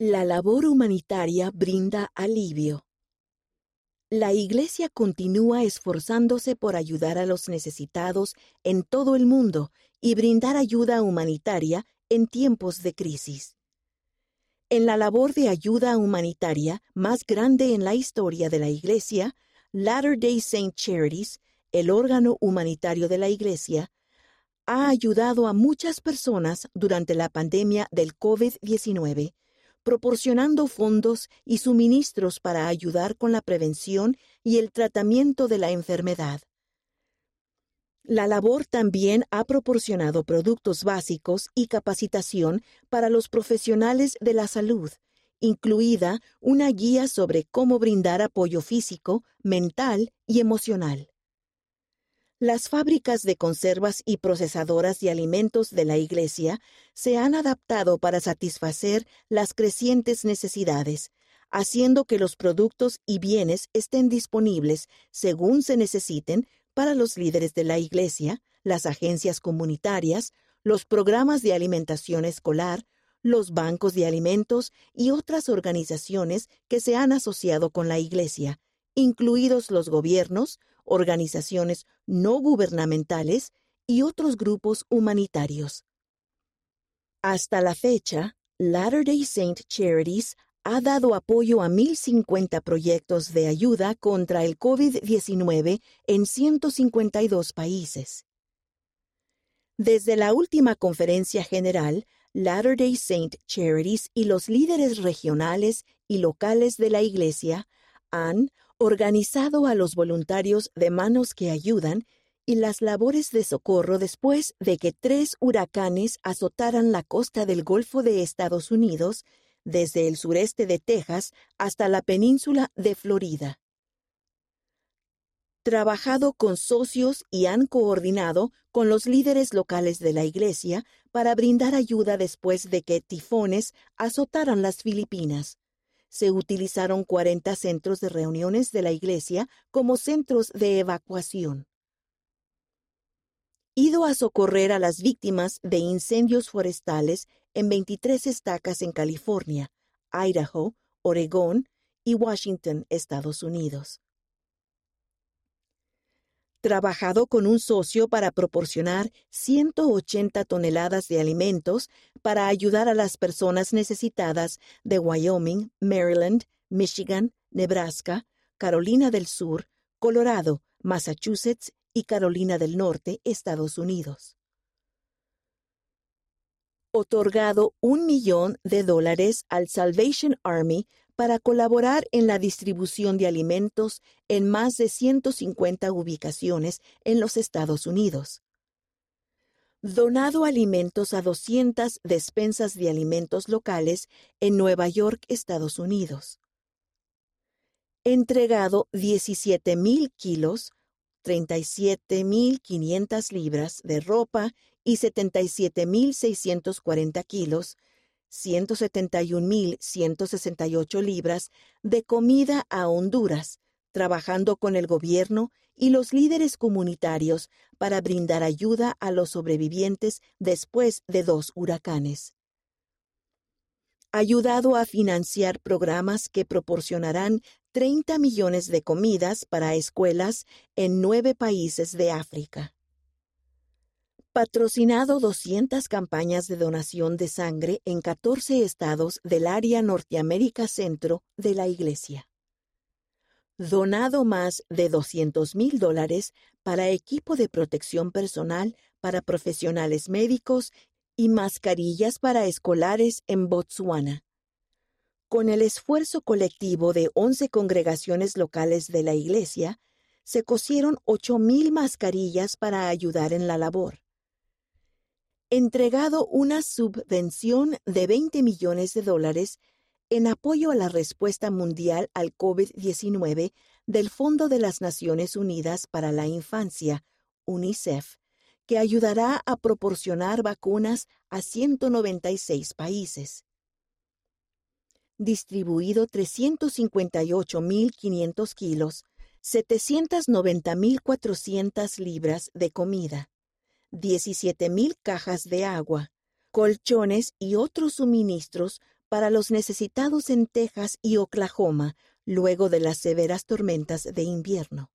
La labor humanitaria brinda alivio. La Iglesia continúa esforzándose por ayudar a los necesitados en todo el mundo y brindar ayuda humanitaria en tiempos de crisis. En la labor de ayuda humanitaria más grande en la historia de la Iglesia, Latter-day Saint Charities, el órgano humanitario de la Iglesia, ha ayudado a muchas personas durante la pandemia del COVID-19 proporcionando fondos y suministros para ayudar con la prevención y el tratamiento de la enfermedad. La labor también ha proporcionado productos básicos y capacitación para los profesionales de la salud, incluida una guía sobre cómo brindar apoyo físico, mental y emocional. Las fábricas de conservas y procesadoras de alimentos de la Iglesia se han adaptado para satisfacer las crecientes necesidades, haciendo que los productos y bienes estén disponibles según se necesiten para los líderes de la Iglesia, las agencias comunitarias, los programas de alimentación escolar, los bancos de alimentos y otras organizaciones que se han asociado con la Iglesia, incluidos los gobiernos, organizaciones no gubernamentales y otros grupos humanitarios. Hasta la fecha, Latter-day Saint Charities ha dado apoyo a 1.050 proyectos de ayuda contra el COVID-19 en 152 países. Desde la última conferencia general, Latter-day Saint Charities y los líderes regionales y locales de la Iglesia han organizado a los voluntarios de manos que ayudan y las labores de socorro después de que tres huracanes azotaran la costa del Golfo de Estados Unidos, desde el sureste de Texas hasta la península de Florida. Trabajado con socios y han coordinado con los líderes locales de la Iglesia para brindar ayuda después de que tifones azotaran las Filipinas se utilizaron 40 centros de reuniones de la Iglesia como centros de evacuación. Ido a socorrer a las víctimas de incendios forestales en 23 estacas en California, Idaho, Oregón y Washington, Estados Unidos trabajado con un socio para proporcionar 180 toneladas de alimentos para ayudar a las personas necesitadas de Wyoming, Maryland, Michigan, Nebraska, Carolina del Sur, Colorado, Massachusetts y Carolina del Norte, Estados Unidos. Otorgado un millón de dólares al Salvation Army para colaborar en la distribución de alimentos en más de 150 ubicaciones en los Estados Unidos. Donado alimentos a 200 despensas de alimentos locales en Nueva York, Estados Unidos. Entregado 17.000 kilos, 37.500 libras de ropa y 77.640 kilos 171.168 libras de comida a Honduras, trabajando con el gobierno y los líderes comunitarios para brindar ayuda a los sobrevivientes después de dos huracanes. Ayudado a financiar programas que proporcionarán 30 millones de comidas para escuelas en nueve países de África patrocinado 200 campañas de donación de sangre en 14 estados del área Norteamérica Centro de la Iglesia. Donado más de 200 mil dólares para equipo de protección personal para profesionales médicos y mascarillas para escolares en Botsuana. Con el esfuerzo colectivo de 11 congregaciones locales de la Iglesia, se cosieron mil mascarillas para ayudar en la labor entregado una subvención de 20 millones de dólares en apoyo a la respuesta mundial al COVID-19 del Fondo de las Naciones Unidas para la Infancia, UNICEF, que ayudará a proporcionar vacunas a 196 países. Distribuido 358.500 kilos, 790.400 libras de comida 17.000 cajas de agua, colchones y otros suministros para los necesitados en Texas y Oklahoma luego de las severas tormentas de invierno.